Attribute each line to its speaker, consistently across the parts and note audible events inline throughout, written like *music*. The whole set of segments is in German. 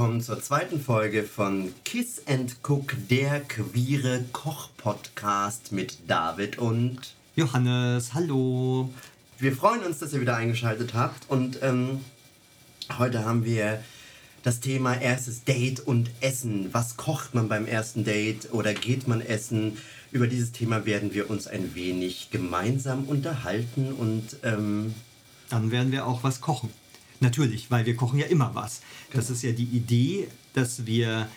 Speaker 1: Willkommen zur zweiten Folge von Kiss and Cook, der queere Koch-Podcast mit David und
Speaker 2: Johannes. Hallo.
Speaker 1: Wir freuen uns, dass ihr wieder eingeschaltet habt und ähm, heute haben wir das Thema erstes Date und Essen. Was kocht man beim ersten Date oder geht man essen? Über dieses Thema werden wir uns ein wenig gemeinsam unterhalten und ähm,
Speaker 2: dann werden wir auch was kochen. Natürlich, weil wir kochen ja immer was. Das genau. ist ja die Idee, dass wir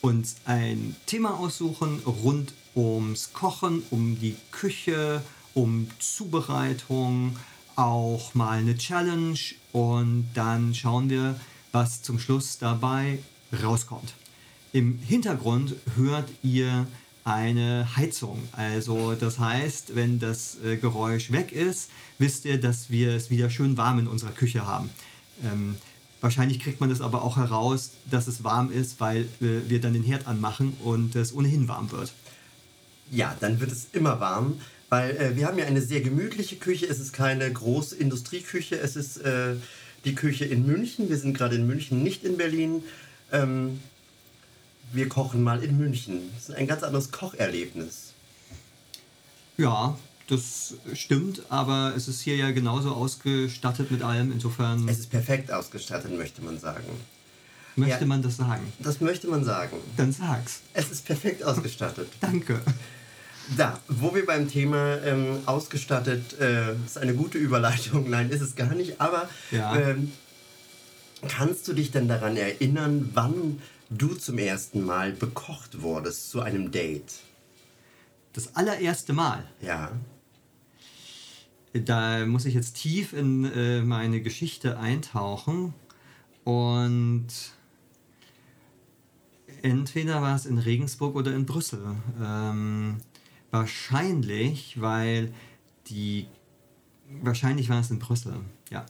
Speaker 2: uns ein Thema aussuchen rund ums Kochen, um die Küche, um Zubereitung, auch mal eine Challenge und dann schauen wir, was zum Schluss dabei rauskommt. Im Hintergrund hört ihr eine Heizung. Also das heißt, wenn das äh, Geräusch weg ist, wisst ihr, dass wir es wieder schön warm in unserer Küche haben. Ähm, wahrscheinlich kriegt man das aber auch heraus, dass es warm ist, weil äh, wir dann den Herd anmachen und es ohnehin warm wird.
Speaker 1: Ja, dann wird es immer warm, weil äh, wir haben ja eine sehr gemütliche Küche. Es ist keine große Industrieküche. Es ist äh, die Küche in München. Wir sind gerade in München, nicht in Berlin. Ähm, wir kochen mal in München. Das ist ein ganz anderes Kocherlebnis.
Speaker 2: Ja, das stimmt, aber es ist hier ja genauso ausgestattet mit allem, insofern.
Speaker 1: Es ist perfekt ausgestattet, möchte man sagen.
Speaker 2: Möchte ja, man das sagen?
Speaker 1: Das möchte man sagen.
Speaker 2: Dann sag's.
Speaker 1: Es ist perfekt ausgestattet. *laughs*
Speaker 2: Danke.
Speaker 1: Da, wo wir beim Thema ähm, ausgestattet, äh, ist eine gute Überleitung, *laughs* nein, ist es gar nicht, aber ja. ähm, kannst du dich denn daran erinnern, wann du zum ersten Mal bekocht wurdest zu einem Date?
Speaker 2: Das allererste Mal?
Speaker 1: Ja.
Speaker 2: Da muss ich jetzt tief in äh, meine Geschichte eintauchen und entweder war es in Regensburg oder in Brüssel. Ähm, wahrscheinlich, weil die. Wahrscheinlich war es in Brüssel, ja.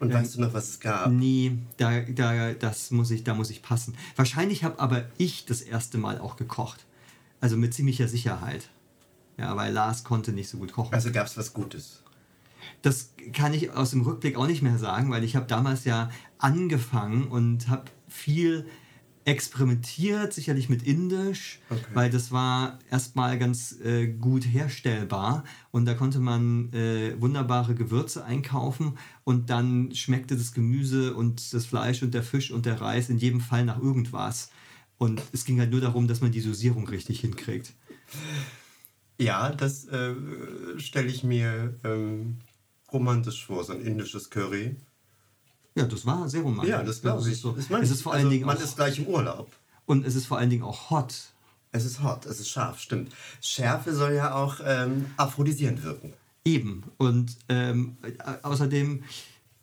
Speaker 1: Und ähm, weißt du noch, was es gab?
Speaker 2: Nee, da, da, das muss ich, da muss ich passen. Wahrscheinlich habe aber ich das erste Mal auch gekocht. Also mit ziemlicher Sicherheit. Ja, weil Lars konnte nicht so gut kochen.
Speaker 1: Also gab es was Gutes.
Speaker 2: Das kann ich aus dem Rückblick auch nicht mehr sagen, weil ich habe damals ja angefangen und habe viel experimentiert, sicherlich mit Indisch, okay. weil das war erstmal ganz äh, gut herstellbar und da konnte man äh, wunderbare Gewürze einkaufen und dann schmeckte das Gemüse und das Fleisch und der Fisch und der Reis in jedem Fall nach irgendwas. Und es ging halt nur darum, dass man die Dosierung richtig hinkriegt.
Speaker 1: Ja, das äh, stelle ich mir ähm, romantisch vor, so ein indisches Curry.
Speaker 2: Ja, das war sehr romantisch.
Speaker 1: Ja, das glaube ich.
Speaker 2: So. es ist vor allen
Speaker 1: also,
Speaker 2: Dingen
Speaker 1: man auch, ist gleich im Urlaub.
Speaker 2: Und es ist vor allen Dingen auch hot.
Speaker 1: Es ist hot, es ist scharf, stimmt. Schärfe soll ja auch ähm, aphrodisierend wirken.
Speaker 2: Eben. Und ähm, außerdem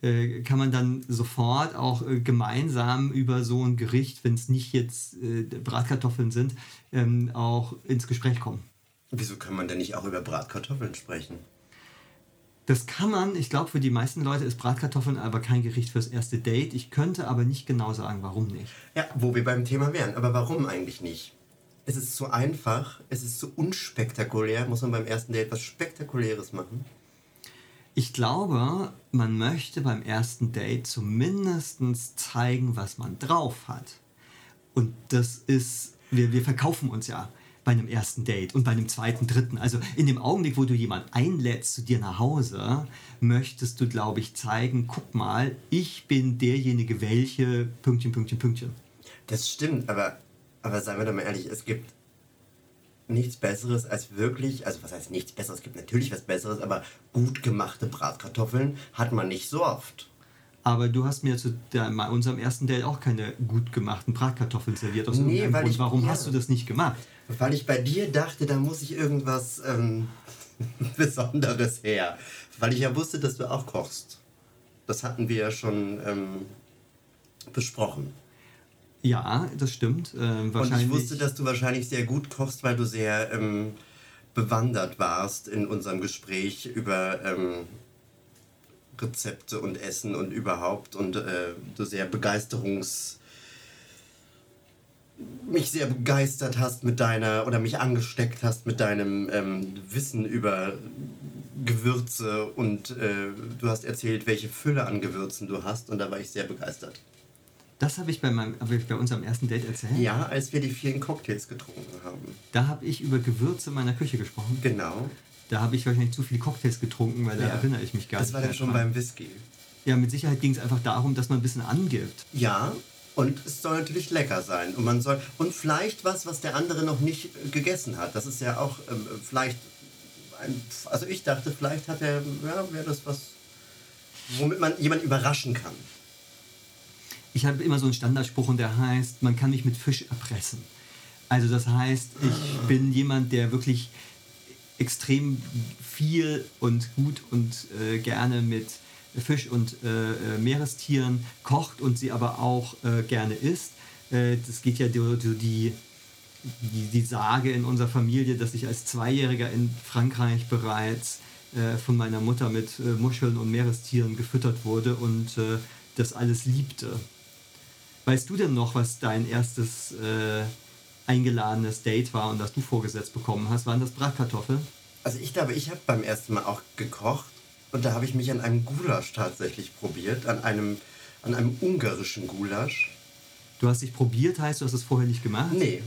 Speaker 2: äh, kann man dann sofort auch äh, gemeinsam über so ein Gericht, wenn es nicht jetzt äh, Bratkartoffeln sind, ähm, auch ins Gespräch kommen.
Speaker 1: Wieso kann man denn nicht auch über Bratkartoffeln sprechen?
Speaker 2: Das kann man, ich glaube, für die meisten Leute ist Bratkartoffeln aber kein Gericht fürs erste Date. Ich könnte aber nicht genau sagen, warum nicht.
Speaker 1: Ja, wo wir beim Thema wären. Aber warum eigentlich nicht? Es ist so einfach, es ist so unspektakulär. Muss man beim ersten Date was Spektakuläres machen?
Speaker 2: Ich glaube, man möchte beim ersten Date zumindest zeigen, was man drauf hat. Und das ist, wir, wir verkaufen uns ja bei einem ersten Date und bei einem zweiten, dritten. Also in dem Augenblick, wo du jemanden einlädst zu dir nach Hause, möchtest du, glaube ich, zeigen, guck mal, ich bin derjenige, welche Pünktchen, Pünktchen, Pünktchen.
Speaker 1: Das stimmt, aber, aber seien wir doch mal ehrlich, es gibt nichts Besseres als wirklich, also was heißt nichts Besseres, es gibt natürlich was Besseres, aber gut gemachte Bratkartoffeln hat man nicht so oft.
Speaker 2: Aber du hast mir zu unserem ersten Date auch keine gut gemachten Bratkartoffeln serviert. Aus
Speaker 1: nee, weil Grund.
Speaker 2: Ich, Warum ja, hast du das nicht gemacht?
Speaker 1: Weil ich bei dir dachte, da muss ich irgendwas ähm, *laughs* Besonderes her. Weil ich ja wusste, dass du auch kochst. Das hatten wir ja schon ähm, besprochen.
Speaker 2: Ja, das stimmt.
Speaker 1: Ähm, Und ich wusste, dass du wahrscheinlich sehr gut kochst, weil du sehr ähm, bewandert warst in unserem Gespräch über ähm, Rezepte und Essen und überhaupt und äh, du sehr begeisterungs mich sehr begeistert hast mit deiner oder mich angesteckt hast mit deinem ähm, Wissen über Gewürze und äh, du hast erzählt, welche Fülle an Gewürzen du hast und da war ich sehr begeistert.
Speaker 2: Das habe ich bei, meinem, hab ich bei unserem ersten Date erzählt.
Speaker 1: Ja, als wir die vielen Cocktails getrunken haben.
Speaker 2: Da habe ich über Gewürze meiner Küche gesprochen.
Speaker 1: Genau.
Speaker 2: Da habe ich wahrscheinlich zu viele Cocktails getrunken, weil da
Speaker 1: Ja.
Speaker 2: erinnere ich mich gar
Speaker 1: Das
Speaker 2: nicht
Speaker 1: war dann schon
Speaker 2: dran.
Speaker 1: beim Whisky.
Speaker 2: Ja, mit Sicherheit ging es einfach darum, dass man ein bisschen angibt.
Speaker 1: Ja, und es soll natürlich lecker sein. Und man soll. Und vielleicht was, was der andere noch nicht gegessen hat. Das ist ja auch ähm, vielleicht. Ein, also ich dachte, vielleicht hat er. Ja, wäre das was. Womit man jemanden überraschen kann.
Speaker 2: Ich habe immer so einen Standardspruch und der heißt, man kann mich mit Fisch erpressen. Also das heißt, ich bin jemand, der wirklich extrem viel und gut und äh, gerne mit Fisch und äh, äh, Meerestieren kocht und sie aber auch äh, gerne isst. Äh, das geht ja so die, die, die Sage in unserer Familie, dass ich als Zweijähriger in Frankreich bereits äh, von meiner Mutter mit äh, Muscheln und Meerestieren gefüttert wurde und das alles liebte. Weißt du denn noch, was dein erstes eingeladenes Date war und das du vorgesetzt bekommen hast? Waren das Bratkartoffeln?
Speaker 1: Also ich glaube, ich habe beim ersten Mal auch gekocht und da habe ich mich an einem Gulasch tatsächlich probiert, an einem, an einem ungarischen Gulasch.
Speaker 2: Du hast dich probiert, heißt du hast es vorher nicht gemacht?
Speaker 1: Nee,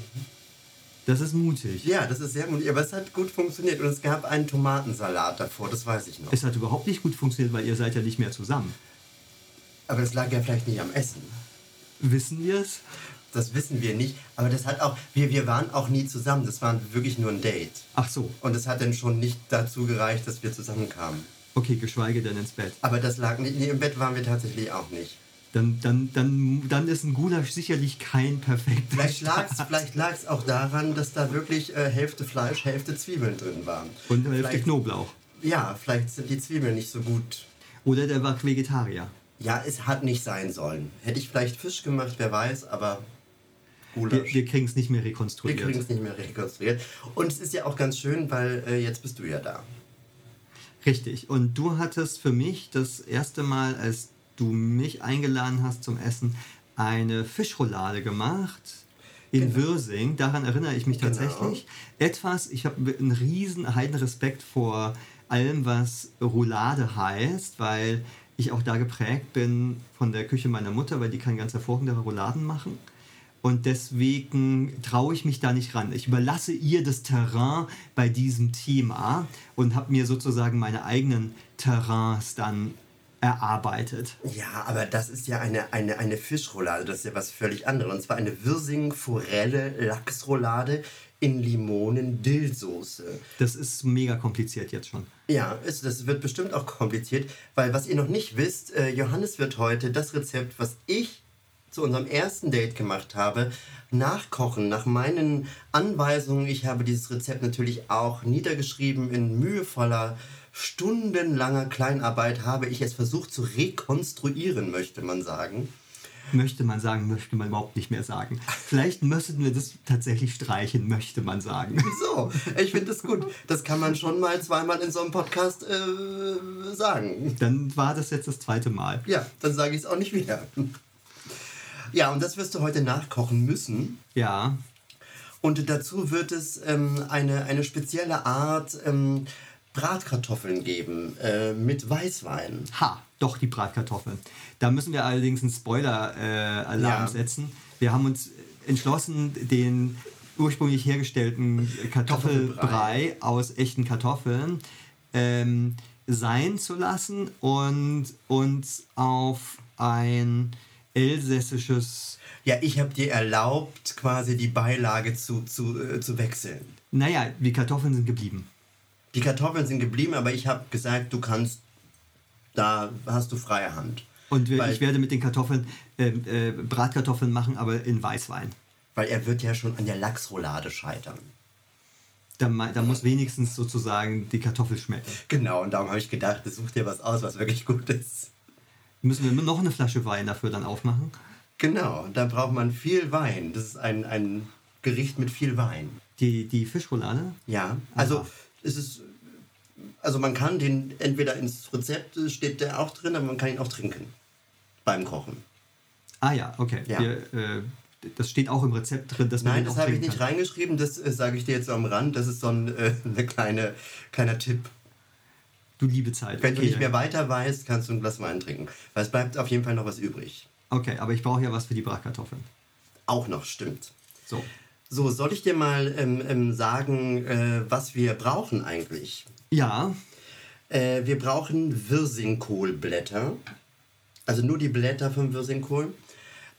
Speaker 2: Das ist mutig.
Speaker 1: ja, das ist sehr mutig, aber es hat gut funktioniert und es gab einen Tomatensalat davor, das weiß ich noch.
Speaker 2: Es hat überhaupt nicht gut funktioniert, weil ihr seid ja nicht mehr zusammen.
Speaker 1: Aber das lag ja vielleicht nicht am Essen.
Speaker 2: Wissen wir es?
Speaker 1: Das wissen wir nicht, aber das hat auch, wir, wir waren auch nie zusammen, das war wirklich nur ein Date.
Speaker 2: Ach so,
Speaker 1: Und es hat dann schon nicht dazu gereicht, dass wir zusammenkamen.
Speaker 2: Okay, geschweige denn ins Bett.
Speaker 1: Aber das lag nicht, nee, im Bett waren wir tatsächlich auch nicht.
Speaker 2: Dann, dann, dann, dann ist ein Gulasch sicherlich kein perfekter
Speaker 1: Vielleicht lag es vielleicht lag's auch daran, dass da wirklich äh, Hälfte Fleisch, Hälfte Zwiebeln drin waren.
Speaker 2: Und Hälfte
Speaker 1: Vielleicht-
Speaker 2: Knoblauch.
Speaker 1: Ja, vielleicht sind die Zwiebeln nicht so gut.
Speaker 2: Oder der war Vegetarier.
Speaker 1: Ja, es hat nicht sein sollen. Hätte ich vielleicht Fisch gemacht, wer weiß, aber
Speaker 2: Wir,
Speaker 1: Gulasch.
Speaker 2: wir kriegen es nicht mehr
Speaker 1: Wir
Speaker 2: rekonstruiert.
Speaker 1: kriegen es nicht mehr rekonstruiert. Und es ist ja auch ganz schön, weil äh, jetzt bist du ja da.
Speaker 2: Richtig. Und du hattest für mich das erste Mal, als du mich eingeladen hast zum Essen, eine Fischroulade gemacht in
Speaker 1: Genau.
Speaker 2: Würsing. Daran erinnere ich mich
Speaker 1: Genau.
Speaker 2: tatsächlich. Etwas, ich habe einen riesen Heidenrespekt vor allem, was Roulade heißt, weil ich auch da geprägt bin von der Küche meiner Mutter, weil die kann ganz hervorragende Rouladen machen. Und deswegen traue ich mich da nicht ran. Ich überlasse ihr das Terrain bei diesem Thema und habe mir sozusagen meine eigenen Terrains dann erarbeitet.
Speaker 1: Ja, aber das ist ja eine, eine, eine Fischroulade, das ist ja was völlig anderes. Und zwar eine Wirsing-Forelle-Lachsroulade in Limonen-Dillsoße.
Speaker 2: Das ist mega kompliziert jetzt schon.
Speaker 1: Ja, ist, das wird bestimmt auch kompliziert, weil was ihr noch nicht wisst, äh, Johannes wird heute das Rezept, was ich zu unserem ersten Date gemacht habe, nachkochen nach meinen Anweisungen. Ich habe dieses Rezept natürlich auch niedergeschrieben in mühevoller, stundenlanger Kleinarbeit habe ich es versucht zu rekonstruieren, möchte man sagen.
Speaker 2: Möchte man sagen, möchte man überhaupt nicht mehr sagen. Vielleicht müssten wir das tatsächlich streichen, möchte man sagen. *laughs*
Speaker 1: So, ich finde das gut. Das kann man schon mal zweimal in so einem Podcast äh, sagen.
Speaker 2: Dann war das jetzt das zweite Mal.
Speaker 1: Ja, dann sage ich es auch nicht wieder. Ja, und das wirst du heute nachkochen müssen.
Speaker 2: Ja,
Speaker 1: Und dazu wird es ähm, eine, eine spezielle Art ähm, Bratkartoffeln geben äh, mit Weißwein.
Speaker 2: Ha, doch die Bratkartoffeln. Da müssen wir allerdings einen Spoiler-Alarm
Speaker 1: Ja.
Speaker 2: setzen. Wir haben uns entschlossen, den ursprünglich hergestellten Kartoffelbrei aus echten Kartoffeln ähm, sein zu lassen und uns auf ein elsässisches,
Speaker 1: Ja, ich habe dir erlaubt, quasi die Beilage zu, zu, äh, zu wechseln.
Speaker 2: naja, die Kartoffeln sind geblieben.
Speaker 1: Die Kartoffeln sind geblieben, aber ich habe gesagt, du kannst, da hast du freie Hand.
Speaker 2: Und wir,
Speaker 1: Weil-
Speaker 2: ich werde mit den Kartoffeln äh, äh, Bratkartoffeln machen, aber in Weißwein.
Speaker 1: Weil er wird ja schon an der Lachsroulade scheitern.
Speaker 2: Da, da muss wenigstens sozusagen die Kartoffel schmecken.
Speaker 1: Genau, und darum habe ich gedacht, such dir was aus, was wirklich gut ist.
Speaker 2: Müssen wir noch eine Flasche Wein dafür dann aufmachen?
Speaker 1: Genau, da braucht man viel Wein. Das ist ein, ein Gericht mit viel Wein.
Speaker 2: Die, die Fischroulade?
Speaker 1: Ja, also
Speaker 2: Aha.
Speaker 1: es ist, also man kann den entweder ins Rezept steht der auch drin, aber man kann ihn auch trinken beim Kochen.
Speaker 2: Ah ja, okay.
Speaker 1: Ja.
Speaker 2: Wir, äh, das steht auch im Rezept drin, dass man
Speaker 1: Nein, das habe ich nicht
Speaker 2: kann.
Speaker 1: reingeschrieben. Das äh, sage ich dir jetzt so am Rand. Das ist so ein äh, eine kleine, kleiner Tipp.
Speaker 2: Du liebe Zeit.
Speaker 1: Wenn du nicht mehr weiter weißt, kannst du ein Glas Wein trinken. Weil es bleibt auf jeden Fall noch was übrig.
Speaker 2: Okay, aber ich brauche ja was für die Bratkartoffeln.
Speaker 1: Auch noch, stimmt.
Speaker 2: So.
Speaker 1: So, soll ich dir mal ähm, ähm, sagen, äh, was wir brauchen eigentlich?
Speaker 2: Ja,
Speaker 1: Äh, wir brauchen Wirsingkohlblätter. Also nur die Blätter vom Wirsingkohl.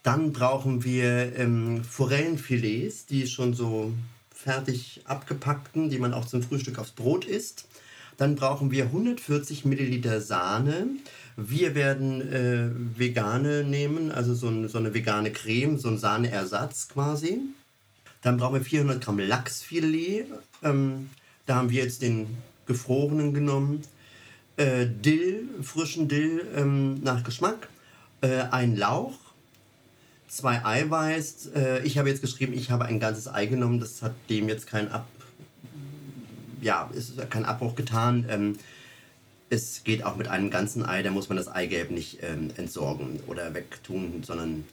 Speaker 1: Dann brauchen wir ähm, Forellenfilets, die schon so fertig abgepackten, die man auch zum Frühstück aufs Brot isst. Dann brauchen wir 140 Milliliter Sahne. Wir werden äh, vegane nehmen, also so, ein, so eine vegane Creme, so ein Sahneersatz quasi. Dann brauchen wir 400 Gramm Lachsfilet. Ähm, da haben wir jetzt den gefrorenen genommen. Äh, Dill, frischen Dill ähm, nach Geschmack. Äh, ein Lauch. Zwei Eiweiß. Äh, ich habe jetzt geschrieben, ich habe ein ganzes Ei genommen. Das hat dem jetzt kein Ab... Ja, ist kein Abbruch getan. Ähm, es geht auch mit einem ganzen Ei. Da muss man das Eigelb nicht ähm, entsorgen oder wegtun, sondern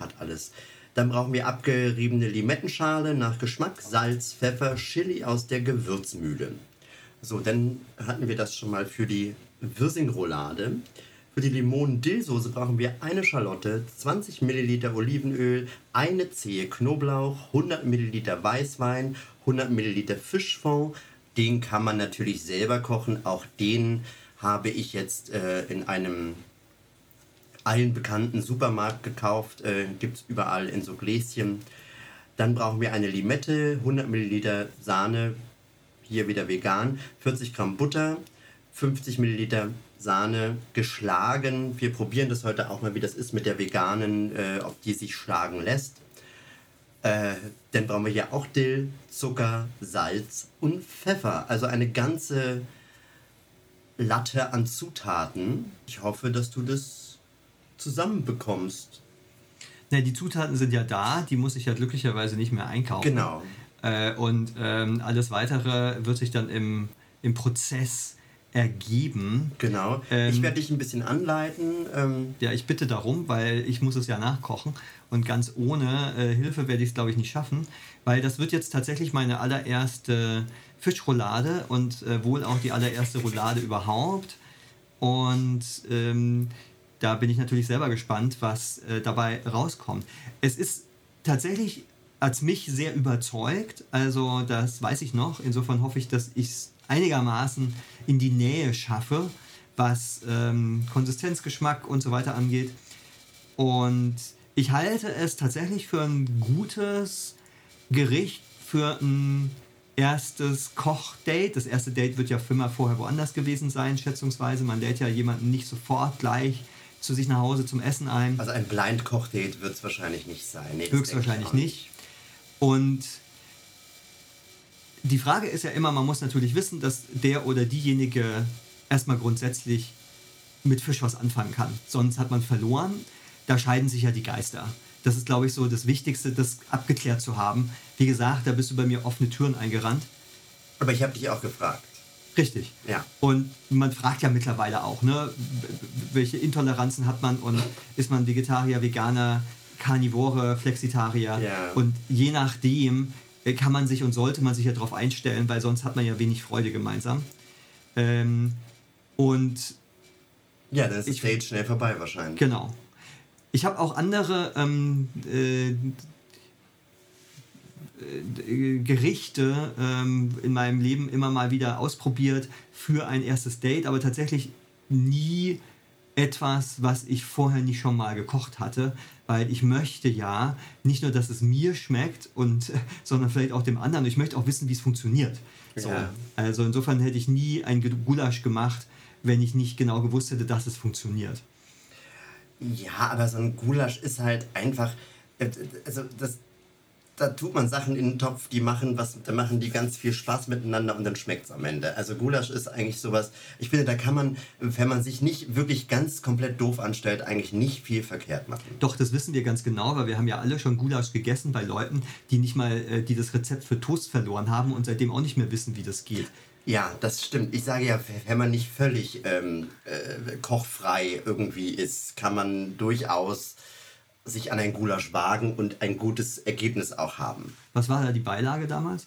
Speaker 1: hat alles. Dann brauchen wir abgeriebene Limettenschale nach Geschmack, Salz, Pfeffer, Chili aus der Gewürzmühle. So, dann hatten wir das schon mal für die Wirsingroulade. Für die Limonen-Dillsoße brauchen wir eine Schalotte, 20 Milliliter Olivenöl, eine Zehe Knoblauch, 100 Milliliter Weißwein, 100 Milliliter Fischfond. Den kann man natürlich selber kochen. Auch den habe ich jetzt äh, in einem allen bekannten Supermarkt gekauft. Äh, Gibt es überall in so Gläschen. Dann brauchen wir eine Limette, 100 Milliliter Sahne, hier wieder vegan, 40 Gramm Butter, 50 Milliliter Sahne geschlagen. Wir probieren das heute auch mal, wie das ist mit der veganen, äh, ob die sich schlagen lässt. Äh, dann brauchen wir hier auch Dill, Zucker, Salz und Pfeffer. Also eine ganze Latte an Zutaten. Ich hoffe, dass du das zusammenbekommst.
Speaker 2: Na, die Zutaten sind ja da, die muss ich ja glücklicherweise nicht mehr einkaufen.
Speaker 1: Genau.
Speaker 2: Äh, und ähm, alles weitere wird sich dann im, im Prozess ergeben.
Speaker 1: Genau.
Speaker 2: Ähm,
Speaker 1: ich werde dich ein bisschen anleiten. Ähm,
Speaker 2: Ja, ich bitte darum, weil ich muss es ja nachkochen und ganz ohne äh, Hilfe werde ich es, glaube ich, nicht schaffen, weil das wird jetzt tatsächlich meine allererste Fischroulade und äh, wohl auch die allererste Roulade überhaupt. Und ähm, da bin ich natürlich selber gespannt, was äh, dabei rauskommt. Es ist tatsächlich als mich sehr überzeugt, also das weiß ich noch. Insofern hoffe ich, dass ich es einigermaßen in die Nähe schaffe, was ähm, Konsistenz, Geschmack und so weiter angeht. Und ich halte es tatsächlich für ein gutes Gericht für ein erstes Kochdate. Das erste Date wird ja immer vorher woanders gewesen sein, schätzungsweise. Man lädt ja jemanden nicht sofort gleich zu sich nach Hause zum Essen ein.
Speaker 1: also ein Blind-Koch-Date wird es wahrscheinlich nicht sein. Nee,
Speaker 2: Höchstwahrscheinlich nicht. Und die Frage ist ja immer, man muss natürlich wissen, dass der oder diejenige erstmal grundsätzlich mit Fisch was anfangen kann. Sonst hat man verloren. Da scheiden sich ja die Geister. Das ist, glaube ich, so das Wichtigste, das abgeklärt zu haben. Wie gesagt, da bist du bei mir offene Türen eingerannt.
Speaker 1: Aber ich habe dich auch gefragt.
Speaker 2: Richtig.
Speaker 1: Ja.
Speaker 2: Und man fragt ja mittlerweile auch, ne, welche Intoleranzen hat man und ist man Vegetarier, Veganer, Karnivore, Flexitarier.
Speaker 1: Ja.
Speaker 2: Und je nachdem kann man sich und sollte man sich ja darauf einstellen, weil sonst hat man ja wenig Freude gemeinsam. Ähm, und
Speaker 1: Ja, ist das
Speaker 2: Ich-
Speaker 1: Date schnell vorbei wahrscheinlich.
Speaker 2: Genau. Ich habe auch andere ähm, äh, äh, Gerichte ähm, in meinem Leben immer mal wieder ausprobiert für ein erstes Date, aber tatsächlich nie etwas, was ich vorher nicht schon mal gekocht hatte, weil ich möchte ja nicht nur, dass es mir schmeckt und *laughs* sondern vielleicht auch dem anderen. Ich möchte auch wissen, wie es funktioniert. So.
Speaker 1: Ja.
Speaker 2: Also insofern hätte ich nie ein Gulasch gemacht, wenn ich nicht genau gewusst hätte, dass es funktioniert.
Speaker 1: Ja, aber so ein Gulasch ist halt einfach. äh, Also das, da tut man Sachen in den Topf, die machen was, da machen die ganz viel Spaß miteinander und dann schmeckt es am Ende. Also Gulasch ist eigentlich sowas, ich finde, da kann man, wenn man sich nicht wirklich ganz komplett doof anstellt, eigentlich nicht viel verkehrt machen.
Speaker 2: Doch, das wissen wir ganz genau, weil wir haben ja alle schon Gulasch gegessen bei Leuten, die nicht mal, äh, die das Rezept für Toast verloren haben und seitdem auch nicht mehr wissen, wie das geht.
Speaker 1: Ja, das stimmt. Ich sage ja, wenn man nicht völlig ähm, äh, kochfrei irgendwie ist, kann man durchaus sich an ein Gulasch wagen und ein gutes Ergebnis auch haben.
Speaker 2: Was war da die Beilage damals?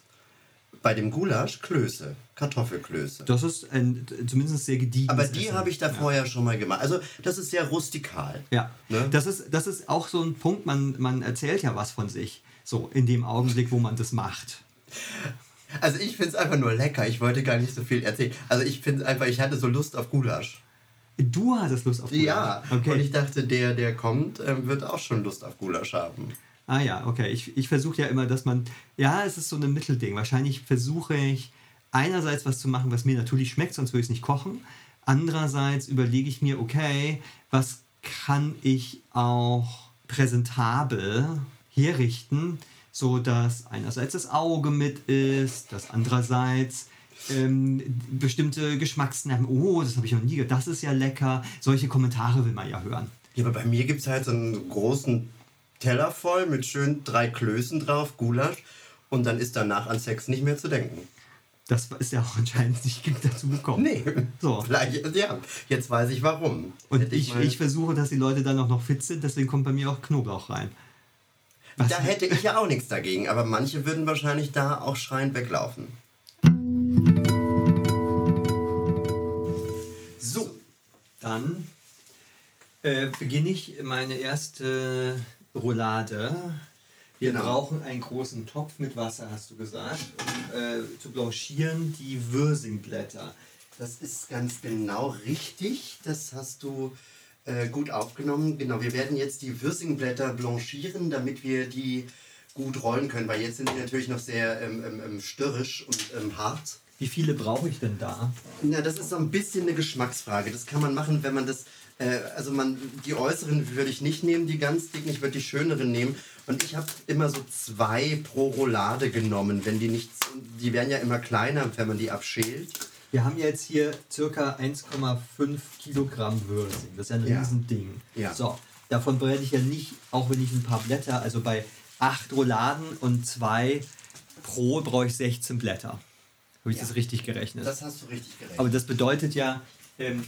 Speaker 1: bei dem Gulasch Klöße, Kartoffelklöße.
Speaker 2: Das ist ein zumindest sehr gediegen.
Speaker 1: Aber die habe ich da vorher schon mal gemacht. Also das ist sehr rustikal.
Speaker 2: Ja,
Speaker 1: Ne?
Speaker 2: das, ist, das ist auch so ein Punkt, man, man erzählt ja was von sich. So, in dem Augenblick, wo man das macht.
Speaker 1: Also ich finde es einfach nur lecker. Ich wollte gar nicht so viel erzählen. Also ich finde einfach, ich hatte so Lust auf Gulasch.
Speaker 2: Du hattest Lust auf Gulasch?
Speaker 1: Ja,
Speaker 2: Okay.
Speaker 1: und ich dachte, der, der kommt, ähm, wird auch schon Lust auf Gulasch haben.
Speaker 2: Ah ja, okay. Ich, ich versuche ja immer, dass man. Ja, es ist so ein Mittelding. Wahrscheinlich versuche ich einerseits was zu machen, was mir natürlich schmeckt, sonst würde ich es nicht kochen. Andererseits überlege ich mir, okay, was kann ich auch präsentabel herrichten, so dass einerseits das Auge mit ist, dass andererseits ähm, bestimmte Geschmacksnerven, oh, das habe ich noch nie gehört, das ist ja lecker. Solche Kommentare will man ja hören.
Speaker 1: Ja, aber bei mir gibt es halt so einen großen Teller voll mit schön drei Klößen drauf, Gulasch. Und dann ist danach an Sex nicht mehr zu denken.
Speaker 2: Das ist ja auch anscheinend nicht dazu gekommen.
Speaker 1: Nee.
Speaker 2: So.
Speaker 1: Vielleicht, ja, jetzt weiß ich warum.
Speaker 2: Und
Speaker 1: Hätte
Speaker 2: ich,
Speaker 1: mal-
Speaker 2: ich versuche, dass die Leute dann auch noch fit sind, deswegen kommt bei mir auch Knoblauch rein. Was?
Speaker 1: Da hätte ich ja auch nichts dagegen, aber manche würden wahrscheinlich da auch schreiend weglaufen.
Speaker 2: Dann äh, beginne ich meine erste Roulade. Wir
Speaker 1: Genau.
Speaker 2: brauchen einen großen Topf mit Wasser, hast du gesagt, um äh, zu blanchieren die Würsingblätter.
Speaker 1: Das ist ganz genau richtig. Das hast du äh, gut aufgenommen. Genau, wir werden jetzt die Würsingblätter blanchieren, damit wir die gut rollen können, weil jetzt sind die natürlich noch sehr ähm, ähm, ähm, störrisch und ähm, hart.
Speaker 2: Wie viele brauche ich denn da?
Speaker 1: Na, das ist so ein bisschen eine Geschmacksfrage. Das kann man machen, wenn man das. Äh, also man, die äußeren würde ich nicht nehmen, die ganz dicken, ich würde die schöneren nehmen. Und ich habe immer so zwei pro Roulade genommen, wenn die nicht. Die werden ja immer kleiner, wenn man die abschält.
Speaker 2: Wir haben jetzt hier circa 1,5 Kilogramm Würsing. Das ist ja ein
Speaker 1: Ja.
Speaker 2: Riesending.
Speaker 1: Ja.
Speaker 2: So, davon brenne ich ja nicht, auch wenn ich ein paar Blätter, also bei 8 Rouladen und 2 pro brauche ich 16 Blätter. Habe ich
Speaker 1: Ja.
Speaker 2: das richtig gerechnet?
Speaker 1: Das hast du richtig gerechnet.
Speaker 2: Aber das bedeutet ja, ähm,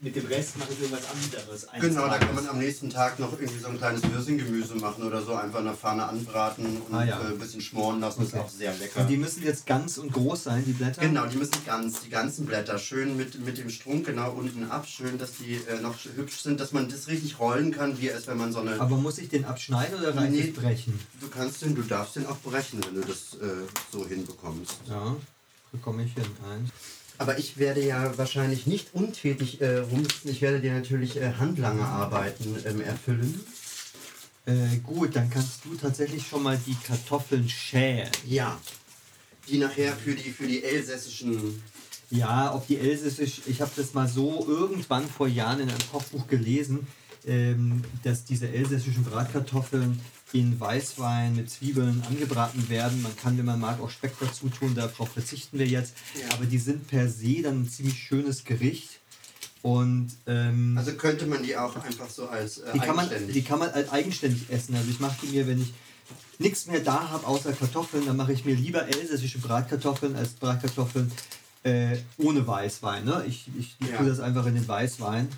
Speaker 2: mit dem Rest mache ich irgendwas anderes.
Speaker 1: Genau, da kann
Speaker 2: Tages.
Speaker 1: man am nächsten Tag noch irgendwie so ein kleines Würsinggemüse machen oder so, einfach in der Pfanne anbraten und
Speaker 2: Ah, ja.
Speaker 1: äh, ein bisschen schmoren lassen.
Speaker 2: Okay.
Speaker 1: Ist auch sehr lecker.
Speaker 2: Und die müssen jetzt ganz und groß sein, die Blätter?
Speaker 1: Genau, die müssen ganz, die ganzen Blätter schön mit, mit dem Strunk genau unten ab, schön, dass die äh, noch hübsch sind, dass man das richtig rollen kann, wie als wenn man so eine.
Speaker 2: Aber muss ich den abschneiden oder reicht
Speaker 1: Nee.
Speaker 2: es brechen?
Speaker 1: du kannst den, du darfst den auch brechen, wenn du das äh, so hinbekommst.
Speaker 2: Ja, bekomme ich hin. Eins.
Speaker 1: Aber ich werde ja wahrscheinlich nicht untätig äh, rumsitzen. Ich werde dir natürlich äh, handlange Arbeiten ähm, erfüllen.
Speaker 2: Äh, gut, dann kannst du tatsächlich schon mal die Kartoffeln schälen.
Speaker 1: Ja. Die nachher für die, für die elsässischen.
Speaker 2: Ja, ob die elsässisch, ich habe das mal so irgendwann vor Jahren in einem Kochbuch gelesen, ähm, dass diese elsässischen Bratkartoffeln in Weißwein mit Zwiebeln angebraten werden. Man kann, wenn man mag, auch Speck dazu tun, darauf verzichten wir jetzt.
Speaker 1: Ja.
Speaker 2: Aber die sind per se dann ein ziemlich schönes Gericht. Und ähm,
Speaker 1: Also könnte man die auch einfach so als äh,
Speaker 2: die, kann man,
Speaker 1: eigenständig.
Speaker 2: die kann man halt eigenständig essen. Also ich mache die mir, wenn ich nichts mehr da habe außer Kartoffeln, dann mache ich mir lieber elsässische Bratkartoffeln als Bratkartoffeln äh, ohne Weißwein. Ne? Ich, ich, ich
Speaker 1: Ja.
Speaker 2: tue das einfach in den Weißwein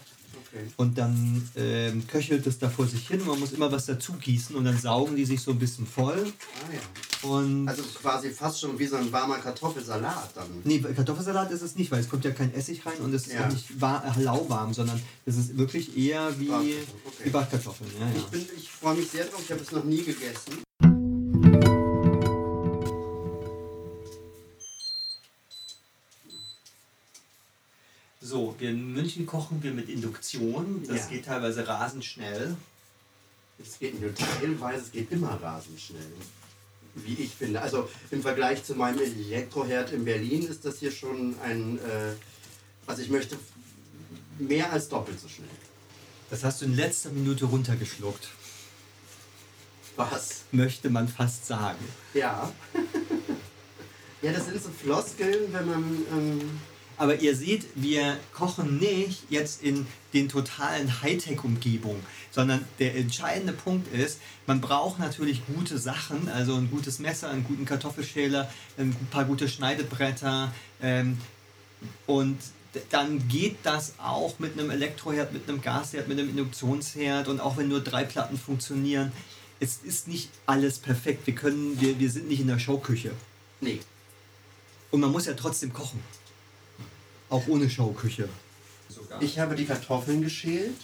Speaker 1: okay.
Speaker 2: und dann ähm, köchelt es da vor sich hin. Man muss immer was dazu gießen und dann saugen die sich so ein bisschen voll.
Speaker 1: Ah, ja.
Speaker 2: Und
Speaker 1: Also quasi fast schon wie so ein warmer Kartoffelsalat dann.
Speaker 2: Nee, Kartoffelsalat ist es nicht, weil es kommt ja kein Essig rein und es ist
Speaker 1: Ja.
Speaker 2: auch nicht wa- äh, lauwarm, sondern es ist wirklich eher wie,
Speaker 1: okay.
Speaker 2: wie Bratkartoffeln. Ja, ja.
Speaker 1: Ich, bin- ich freue mich sehr drauf, ich habe es noch nie gegessen.
Speaker 2: So, wir in München kochen wir mit Induktion. Das
Speaker 1: Ja.
Speaker 2: geht teilweise rasend schnell.
Speaker 1: Es geht nur teilweise, es geht immer rasend schnell. Wie ich finde. Also im Vergleich zu meinem Elektroherd in Berlin ist das hier schon ein, äh, also ich möchte mehr als doppelt so schnell.
Speaker 2: Das hast du in letzter Minute runtergeschluckt.
Speaker 1: Was?
Speaker 2: Möchte man fast sagen.
Speaker 1: Ja. *laughs* ja, das sind so Floskeln, wenn man. Ähm,
Speaker 2: Aber ihr seht, wir kochen nicht jetzt in den totalen Hightech-Umgebungen, sondern der entscheidende Punkt ist, man braucht natürlich gute Sachen, also ein gutes Messer, einen guten Kartoffelschäler, ein paar gute Schneidebretter ähm, und dann geht das auch mit einem Elektroherd, mit einem Gasherd, mit einem Induktionsherd und auch wenn nur drei Platten funktionieren, es ist nicht alles perfekt. Wir können, wir, wir sind nicht in der Showküche.
Speaker 1: nee.
Speaker 2: Und man muss ja trotzdem kochen. Auch ohne Schauküche. Sogar.
Speaker 1: Ich habe die Kartoffeln geschält.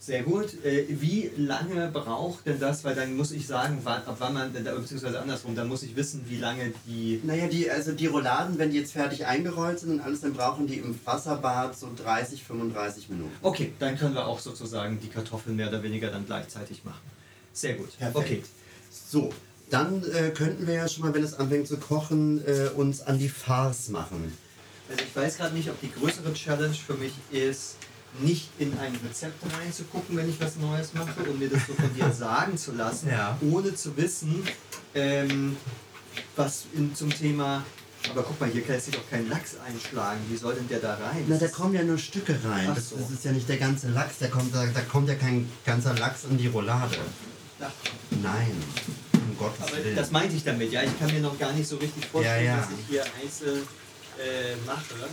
Speaker 2: Sehr gut. Äh, wie lange braucht denn das? Weil dann muss ich sagen, ab wann man, beziehungsweise andersrum, dann muss ich wissen, wie lange die.
Speaker 1: Naja, die, also die Rouladen, wenn die jetzt fertig eingerollt sind und alles, dann brauchen die im Wasserbad so 30, 35 Minuten.
Speaker 2: Okay, dann können wir auch sozusagen die Kartoffeln mehr oder weniger dann gleichzeitig machen. Sehr gut.
Speaker 1: Perfekt.
Speaker 2: Okay.
Speaker 1: So, dann äh, könnten wir ja schon mal, wenn es anfängt zu kochen, äh, uns an die Farce machen.
Speaker 2: Also ich weiß gerade nicht, ob die größere Challenge für mich ist, nicht in ein Rezept reinzugucken, wenn ich was Neues mache und mir das so von dir *laughs* sagen zu lassen,
Speaker 1: Ja.
Speaker 2: ohne zu wissen, ähm, was in, zum Thema. Aber guck mal, hier lässt sich doch kein Lachs einschlagen. Wie soll denn der da rein?
Speaker 1: Na, da kommen ja nur Stücke rein. Das,
Speaker 2: so.
Speaker 1: das ist ja nicht der ganze Lachs, da kommt, da, da kommt ja kein ganzer Lachs in die Roulade.
Speaker 2: Ach,
Speaker 1: Nein, um Gottes
Speaker 2: aber
Speaker 1: Willen.
Speaker 2: das meinte ich damit, ja. Ich kann mir noch gar nicht so richtig vorstellen,
Speaker 1: Ja, ja.
Speaker 2: dass ich hier einzeln äh, mache.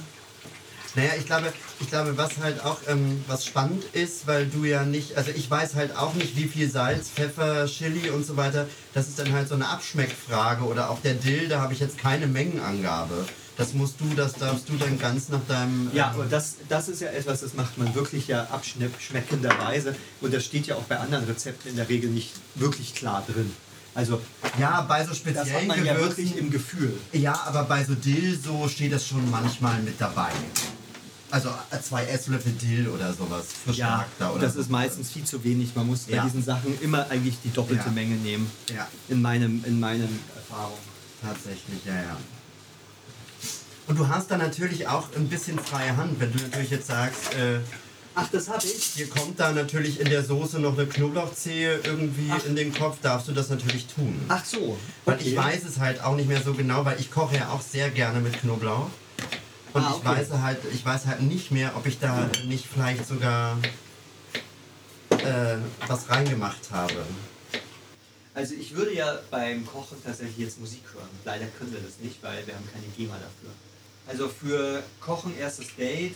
Speaker 1: Naja, ich glaube, ich glaube, was halt auch ähm, was spannend ist, weil du ja nicht, also ich weiß halt auch nicht, wie viel Salz, Pfeffer, Chili und so weiter. Das ist dann halt so eine Abschmeckfrage oder auch der Dill, da habe ich jetzt keine Mengenangabe. Das musst du, das darfst du dann ganz nach deinem.
Speaker 2: Ja,
Speaker 1: ähm,
Speaker 2: und das, das ist ja etwas, das macht man wirklich ja abschmeckenderweise. Und das steht ja auch bei anderen Rezepten in der Regel nicht wirklich klar drin. Also
Speaker 1: ja, bei so
Speaker 2: das
Speaker 1: speziellen
Speaker 2: hat man ja
Speaker 1: Gewürzen.
Speaker 2: wirklich im Gefühl.
Speaker 1: Ja, aber bei so Dill so steht das schon manchmal mit dabei. Also äh, zwei Esslöffel Dill oder sowas. Frisch
Speaker 2: Ja,
Speaker 1: oder
Speaker 2: das ist meistens viel zu wenig. Man muss bei
Speaker 1: Ja.
Speaker 2: diesen Sachen immer eigentlich die doppelte
Speaker 1: Ja.
Speaker 2: Menge nehmen.
Speaker 1: Ja,
Speaker 2: In meinem, in meinem Erfahrung.
Speaker 1: tatsächlich, ja, ja. Und du hast da natürlich auch ein bisschen freie Hand, wenn du natürlich jetzt sagst, äh,
Speaker 2: Ach, das habe ich.
Speaker 1: hier kommt da natürlich in der Soße noch eine Knoblauchzehe irgendwie
Speaker 2: Ach.
Speaker 1: in den Kopf, darfst du das natürlich tun.
Speaker 2: Ach so.
Speaker 1: Weil ich weiß es halt auch nicht mehr so genau, weil ich koche ja auch sehr gerne mit Knoblauch. Und
Speaker 2: Ah,
Speaker 1: ich
Speaker 2: okay.
Speaker 1: weiß halt, ich weiß halt nicht mehr, ob ich da nicht vielleicht sogar äh, was reingemacht habe.
Speaker 2: Also ich würde ja beim Kochen tatsächlich jetzt Musik hören. Leider können wir das nicht, weil wir haben keine GEMA dafür. Also für Kochen erstes Date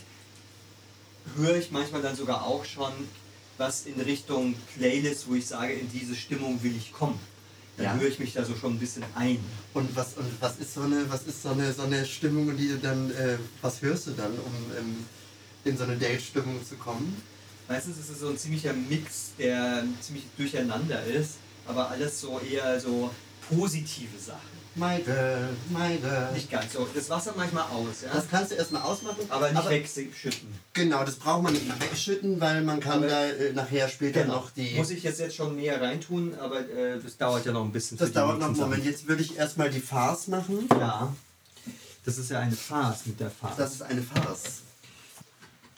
Speaker 2: höre ich manchmal dann sogar auch schon was in Richtung Playlist, wo ich sage, in diese Stimmung will ich kommen. Dann
Speaker 1: Ja.
Speaker 2: höre ich mich da so schon ein bisschen ein.
Speaker 1: Und was, und was ist so eine, was ist so eine, so eine Stimmung, die du dann, äh, was hörst du dann, um ähm, in so eine Date-Stimmung zu kommen?
Speaker 2: Meistens ist es so ein ziemlicher Mix, der ziemlich durcheinander ist, aber alles so eher so positive Sachen.
Speaker 1: My girl, my girl.
Speaker 2: Nicht ganz so. Das Wasser manchmal aus, ja?
Speaker 1: Das kannst du erstmal ausmachen.
Speaker 2: aber nicht wegschütten.
Speaker 1: Genau, das braucht man nicht wegschütten, weil man kann
Speaker 2: Aber-
Speaker 1: da äh, nachher später
Speaker 2: Genau.
Speaker 1: noch die...
Speaker 2: Muss ich jetzt, jetzt schon mehr reintun, aber äh, das dauert ja noch ein bisschen.
Speaker 1: das dauert noch einen Moment. Jetzt würde ich erstmal die Farce machen.
Speaker 2: Ja. Das ist ja eine Farce mit der Farce.
Speaker 1: Das ist eine Farce.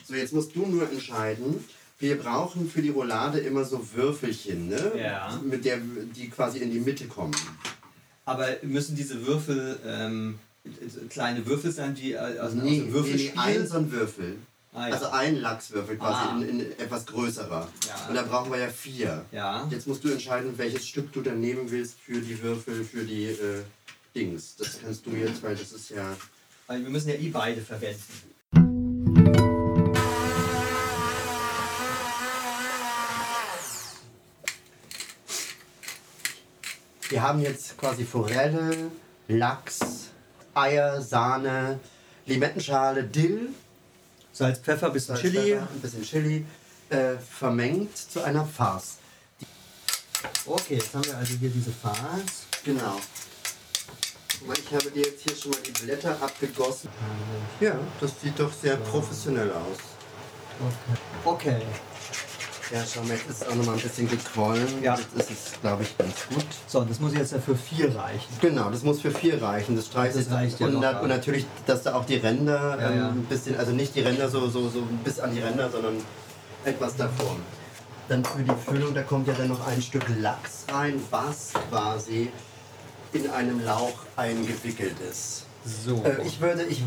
Speaker 1: So, jetzt musst du nur entscheiden. Wir brauchen für die Roulade immer so Würfelchen, ne?
Speaker 2: Ja.
Speaker 1: Mit der, die quasi in die Mitte kommen.
Speaker 2: Aber müssen diese Würfel ähm, kleine Würfel sein, die äh, aus, aus
Speaker 1: nee,
Speaker 2: dem Würfel
Speaker 1: nee, nee, ein so ein Würfel.
Speaker 2: Ah, ja.
Speaker 1: Also ein Lachswürfel quasi,
Speaker 2: Ah.
Speaker 1: in, in etwas größerer.
Speaker 2: Ja.
Speaker 1: Und da brauchen wir ja vier.
Speaker 2: ja.
Speaker 1: Jetzt musst du entscheiden, welches Stück du dann nehmen willst für die Würfel, für die äh, Dings. Das kannst du jetzt, weil das ist ja.
Speaker 2: Also wir müssen ja eh beide verwenden.
Speaker 1: Wir haben jetzt quasi Forelle, Lachs, Eier, Sahne, Limettenschale, Dill,
Speaker 2: Salz, Pfeffer, bisschen
Speaker 1: Salz,
Speaker 2: Chili.
Speaker 1: Pfeffer, ein bisschen Chili, äh, vermengt zu einer Farce.
Speaker 2: Okay, jetzt haben wir also hier diese Farce.
Speaker 1: Genau. Ich habe dir jetzt hier schon mal die Blätter abgegossen. Ja, das sieht doch sehr professionell aus.
Speaker 2: Okay.
Speaker 1: Ja, schau mal, jetzt ist auch noch mal ein bisschen gequollen.
Speaker 2: Ja.
Speaker 1: Jetzt ist es, glaube ich, ganz gut.
Speaker 2: So, das muss jetzt ja für vier reichen.
Speaker 1: Genau, das muss für vier reichen. Das streicht
Speaker 2: Das reicht ja
Speaker 1: und, na,
Speaker 2: locker.
Speaker 1: und natürlich, dass da auch die Ränder
Speaker 2: Ja,
Speaker 1: ähm,
Speaker 2: ja.
Speaker 1: ein bisschen, also nicht die Ränder so, so, so bis an die Ränder, sondern etwas davor. Dann für die Füllung, da kommt ja dann noch ein Stück Lachs rein, was quasi in einem Lauch eingewickelt ist.
Speaker 2: So.
Speaker 1: Äh, ich würde, ich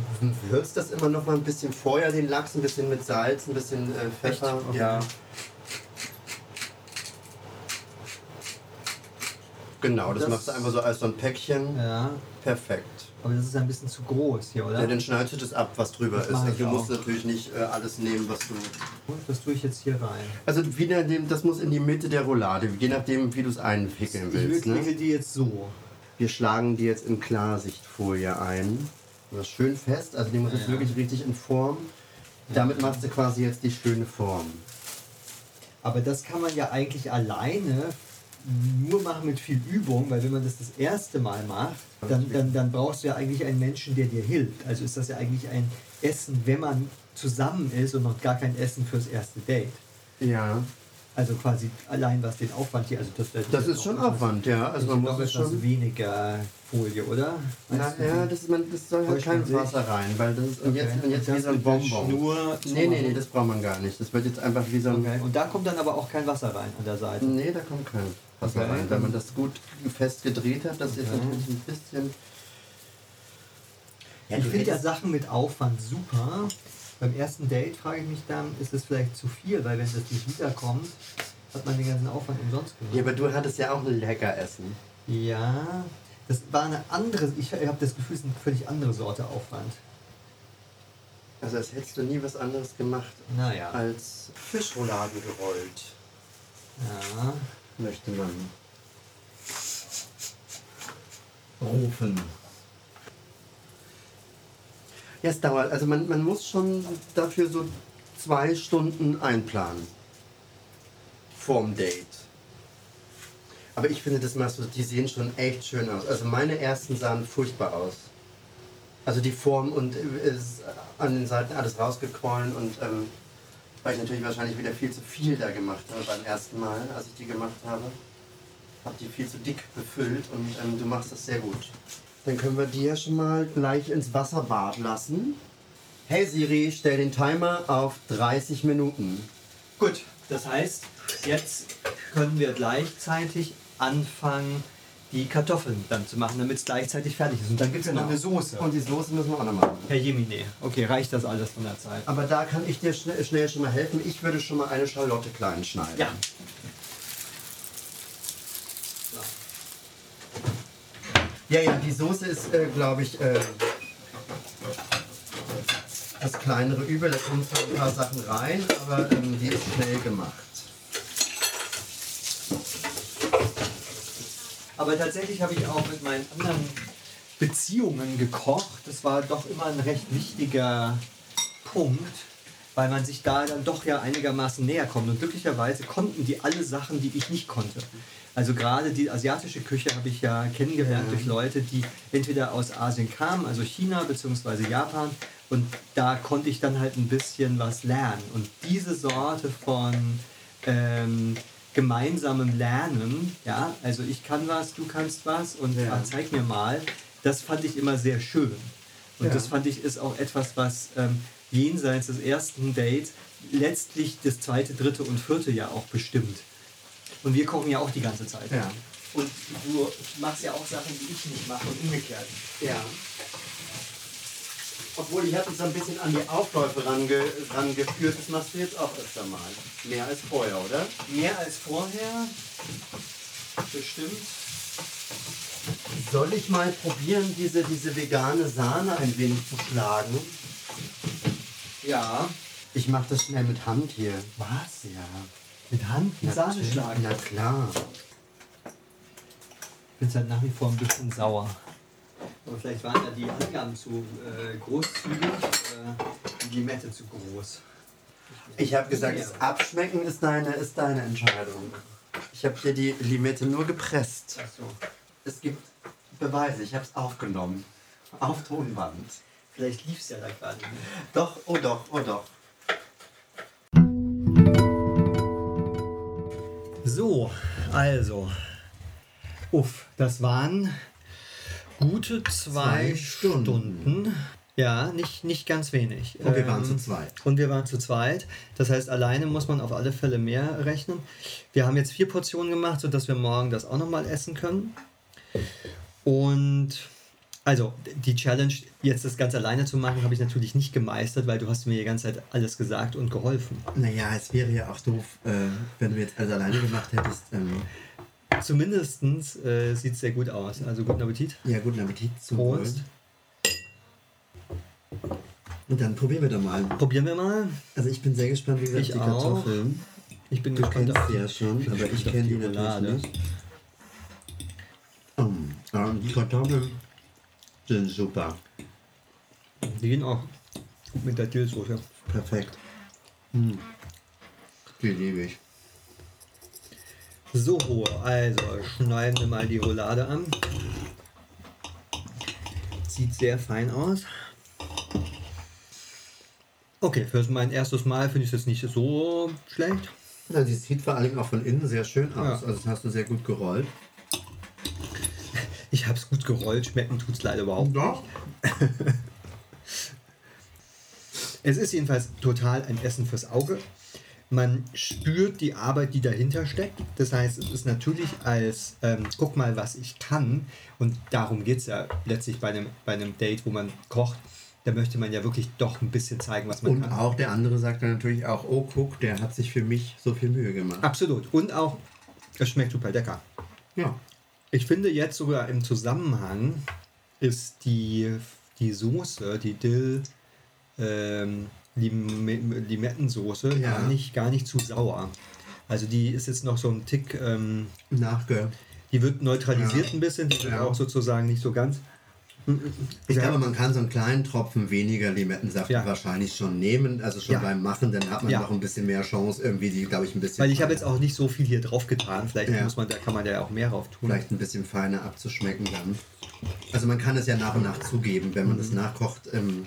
Speaker 1: würze das immer noch mal ein bisschen vorher, den Lachs, ein bisschen mit Salz, ein bisschen äh, Pfeffer.
Speaker 2: Okay.
Speaker 1: Ja. Genau, das,
Speaker 2: Das-
Speaker 1: machst du einfach so als so ein Päckchen.
Speaker 2: ja,
Speaker 1: Perfekt.
Speaker 2: aber das ist ein bisschen zu groß hier, oder?
Speaker 1: Ja, dann schneidest du das ab, was drüber
Speaker 2: Das
Speaker 1: ist. Also du musst natürlich nicht äh, alles nehmen, was du.
Speaker 2: Das tue ich jetzt hier rein.
Speaker 1: Also wieder dem, das muss in die Mitte der Roulade, je nachdem, wie du es einwickeln willst.
Speaker 2: ich wickel
Speaker 1: Ne?
Speaker 2: die jetzt so.
Speaker 1: Wir schlagen die jetzt in Klarsichtfolie ein. Das ist schön fest, also die muss jetzt wirklich richtig in Form. Damit machst du quasi jetzt die schöne Form.
Speaker 2: Aber das kann man ja eigentlich alleine nur machen mit viel Übung, weil wenn man das das erste Mal macht, dann, dann, dann brauchst du ja eigentlich einen Menschen, der dir hilft. Also ist das ja eigentlich ein Essen, wenn man zusammen ist und noch gar kein Essen fürs erste Date.
Speaker 1: Ja.
Speaker 2: Also quasi allein was den Aufwand hier, also das,
Speaker 1: Das ist schon Aufwand, ja. Also man muss es schon.
Speaker 2: weniger Folie, oder?
Speaker 1: Na,
Speaker 2: Weißt
Speaker 1: ja, das, man, das soll halt kein. Wasser rein, weil das ist und jetzt, und jetzt
Speaker 2: Und
Speaker 1: wie
Speaker 2: das
Speaker 1: so ein Bonbon.
Speaker 2: Schnur
Speaker 1: Nee, nee, nee, das braucht man gar nicht. Das wird jetzt einfach wie so ein.
Speaker 2: Okay. Und da kommt dann aber auch kein Wasser rein an der Seite.
Speaker 1: Nee, da kommt kein Wasser
Speaker 2: Okay.
Speaker 1: rein. Wenn man das gut fest gedreht hat, das ist
Speaker 2: Okay.
Speaker 1: natürlich ein bisschen. Ja,
Speaker 2: ich finde ja Sachen mit Aufwand super. Beim ersten Date frage ich mich dann, ist es vielleicht zu viel, weil wenn das nicht wiederkommt, hat man den ganzen Aufwand umsonst gemacht.
Speaker 1: Ja, aber du hattest ja auch ein lecker Essen.
Speaker 2: Ja, das war eine andere, ich habe das Gefühl, es ist eine völlig andere Sorte Aufwand.
Speaker 1: Also als hättest du nie was anderes gemacht
Speaker 2: Naja,
Speaker 1: als Fischrouladen gerollt,
Speaker 2: ja.
Speaker 1: möchte man rufen. Ja, es dauert. Also man, man muss schon dafür so zwei Stunden einplanen. Vorm Date. Aber ich finde, das machst du, die sehen schon echt schön aus. Also meine ersten sahen furchtbar aus. Also die Form und äh, ist an den Seiten alles rausgequollen und ähm, weil ich natürlich wahrscheinlich wieder viel zu viel da gemacht habe beim ersten Mal, als ich die gemacht habe. Habe die viel zu dick befüllt und ähm, du machst das sehr gut. Dann können wir die ja schon mal gleich ins Wasserbad lassen. Hey Siri, stell den Timer auf 30 Minuten.
Speaker 2: Gut, das heißt, jetzt können wir gleichzeitig anfangen, die Kartoffeln dann zu machen, damit es gleichzeitig fertig ist. Und dann gibt es ja noch eine Soße.
Speaker 1: Und die Soße müssen wir auch noch machen.
Speaker 2: Herr Jemine, okay, reicht das alles von der Zeit?
Speaker 1: Aber da kann ich dir schnell, schnell schon mal helfen. Ich würde schon mal eine Schalotte klein schneiden.
Speaker 2: Ja.
Speaker 1: Ja, ja, die Soße ist, äh, glaube ich, äh, das kleinere Übel. Da kommen zwar ein paar Sachen rein, aber ähm, die ist schnell gemacht.
Speaker 2: Aber tatsächlich habe ich auch mit meinen anderen Beziehungen gekocht. Das war doch immer ein recht wichtiger Punkt, weil man sich da dann doch ja einigermaßen näher kommt. Und glücklicherweise konnten die alle Sachen, die ich nicht konnte. Also gerade die asiatische Küche habe ich ja kennengelernt
Speaker 1: Ja.
Speaker 2: durch Leute, die entweder aus Asien kamen, also China bzw. Japan. Und da konnte ich dann halt ein bisschen was lernen. Und diese Sorte von ähm, gemeinsamem Lernen, ja, also ich kann was, du kannst was und
Speaker 1: Ja.
Speaker 2: ah, zeig mir mal, das fand ich immer sehr schön. Und
Speaker 1: Ja.
Speaker 2: das fand ich ist auch etwas, was ähm, jenseits des ersten Dates letztlich das zweite, dritte und vierte Jahr auch bestimmt. Und wir kochen ja auch die ganze Zeit.
Speaker 1: Ja.
Speaker 2: Und du machst ja auch Sachen, die ich nicht mache und umgekehrt.
Speaker 1: Ja. Obwohl ich habe mich so ein bisschen an die Aufläufe range, rangeführt. Das machst du jetzt auch öfter mal. Mehr als vorher, oder?
Speaker 2: Mehr als vorher, bestimmt.
Speaker 1: Soll ich mal probieren, diese, diese vegane Sahne ein wenig zu schlagen?
Speaker 2: Ja.
Speaker 1: Ich mache das schnell mit Hand hier.
Speaker 2: Was?
Speaker 1: Ja.
Speaker 2: Mit Hand die Sahne schlagen.
Speaker 1: Na klar.
Speaker 2: Ich bin halt nach wie vor ein bisschen sauer. Aber vielleicht waren da die Angaben zu äh, großzügig, äh, die Limette zu groß.
Speaker 1: Ich habe gesagt, das Abschmecken ist deine, ist deine Entscheidung. Ich habe hier die Limette nur gepresst.
Speaker 2: Ach so.
Speaker 1: Es gibt Beweise, ich habe es aufgenommen. Auf Tonband.
Speaker 2: Vielleicht lief es ja da gerade.
Speaker 1: Doch, oh doch, oh doch.
Speaker 2: So, also. Uff, das waren gute zwei,
Speaker 1: Zwei Stunden.
Speaker 2: Stunden. Ja, nicht, nicht ganz wenig.
Speaker 1: Und wir waren
Speaker 2: Ähm,
Speaker 1: zu zweit.
Speaker 2: Und wir waren zu zweit. Das heißt, alleine muss man auf alle Fälle mehr rechnen. Wir haben jetzt vier Portionen gemacht, sodass wir morgen das auch nochmal essen können. Und also die Challenge, jetzt das ganz alleine zu machen, habe ich natürlich nicht gemeistert, weil du hast mir die ganze Zeit alles gesagt und geholfen.
Speaker 1: Naja, es wäre ja auch doof, äh, wenn du jetzt alles alleine gemacht hättest. Ähm,
Speaker 2: Zumindest äh, sieht es sehr gut aus. Also guten Appetit.
Speaker 1: ja, guten Appetit zum Wohl.
Speaker 2: Prost.
Speaker 1: Und dann probieren wir doch mal.
Speaker 2: Probieren wir mal.
Speaker 1: Also ich bin sehr gespannt, wie gesagt,
Speaker 2: Ich
Speaker 1: die
Speaker 2: auch.
Speaker 1: Kartoffeln.
Speaker 2: Ich bin
Speaker 1: Du
Speaker 2: gespannt
Speaker 1: kennst
Speaker 2: auf
Speaker 1: sie ja schon, aber ich kenne die
Speaker 2: die
Speaker 1: natürlich nicht. Um, ähm, die Kartoffeln sind super.
Speaker 2: Die gehen auch mit der Dillsoße.
Speaker 1: Perfekt. Hm. Die liebe ich.
Speaker 2: So, also schneiden wir mal die Roulade an. Sieht sehr fein aus. Okay, für mein erstes Mal finde ich es nicht so schlecht.
Speaker 1: Ja, sie sieht vor allem auch von innen sehr schön aus.
Speaker 2: Ja.
Speaker 1: Also das hast du sehr gut gerollt.
Speaker 2: Ich habe es gut gerollt, schmecken tut es leider überhaupt nicht.
Speaker 1: Doch. *laughs*
Speaker 2: Es ist jedenfalls total ein Essen fürs Auge. Man spürt die Arbeit, die dahinter steckt. Das heißt, es ist natürlich als, ähm, guck mal, was ich kann. Und darum geht es ja letztlich bei einem, bei einem Date, wo man kocht. Da möchte man ja wirklich doch ein bisschen zeigen, was man
Speaker 1: Und
Speaker 2: kann.
Speaker 1: auch der andere sagt dann natürlich auch, oh guck, der hat sich für mich so viel Mühe gemacht.
Speaker 2: Absolut. Und auch, es schmeckt super lecker.
Speaker 1: Ja.
Speaker 2: Ich finde jetzt sogar im Zusammenhang ist die, die Soße, die Dill ähm, Lim Limettensoße
Speaker 1: Ja.
Speaker 2: gar, nicht, gar nicht zu sauer. Also die ist jetzt noch so ein Tick, ähm,
Speaker 1: Nachge.
Speaker 2: die wird neutralisiert
Speaker 1: Ja.
Speaker 2: ein bisschen, die wird
Speaker 1: Ja.
Speaker 2: auch sozusagen nicht so ganz.
Speaker 1: Ich glaube, man kann so einen kleinen Tropfen weniger Limettensaft
Speaker 2: Ja.
Speaker 1: wahrscheinlich schon nehmen. Also schon
Speaker 2: Ja.
Speaker 1: beim Machen, dann hat man
Speaker 2: Ja.
Speaker 1: noch ein bisschen mehr Chance, irgendwie die, glaube ich, ein bisschen
Speaker 2: Weil ich habe jetzt auch nicht so viel hier drauf getan. Vielleicht muss man, da kann man ja auch mehr drauf tun.
Speaker 1: vielleicht ein bisschen feiner abzuschmecken dann. Also man kann es ja nach und nach zugeben, wenn man es
Speaker 2: Mhm.
Speaker 1: nachkocht. Ähm,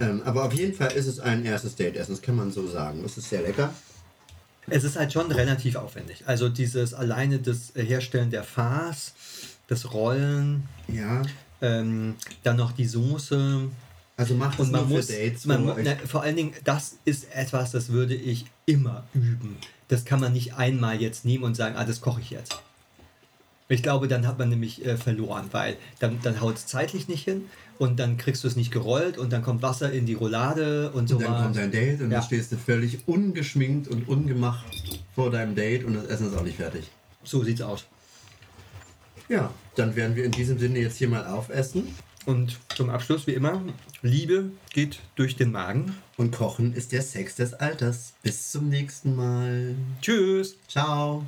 Speaker 1: ähm, aber auf jeden Fall ist es ein erstes Date-Essen, das kann man so sagen. Es ist sehr lecker.
Speaker 2: Es ist halt schon relativ aufwendig. Also dieses alleine das Herstellen der Farce, das Rollen,
Speaker 1: Ja,
Speaker 2: ähm, dann noch die Soße.
Speaker 1: also macht es
Speaker 2: Und man
Speaker 1: nur
Speaker 2: muss,
Speaker 1: für Dates.
Speaker 2: man, na, vor allen Dingen, das ist etwas, das würde ich immer üben. Das kann man nicht einmal jetzt nehmen und sagen, ah, das koche ich jetzt. Ich glaube, dann hat man nämlich äh, verloren, weil dann, dann haut es zeitlich nicht hin und dann kriegst du es nicht gerollt und dann kommt Wasser in die Roulade und so
Speaker 1: Und dann
Speaker 2: weiter.
Speaker 1: kommt dein Date und
Speaker 2: Ja.
Speaker 1: dann stehst du völlig ungeschminkt und ungemacht vor deinem Date und das Essen ist auch nicht fertig.
Speaker 2: So sieht's aus.
Speaker 1: Ja, dann werden wir in diesem Sinne jetzt hier mal aufessen.
Speaker 2: Und zum Abschluss, wie immer, Liebe geht durch den Magen.
Speaker 1: Und Kochen ist der Sex des Alters. Bis zum nächsten Mal.
Speaker 2: Tschüss!
Speaker 1: Ciao.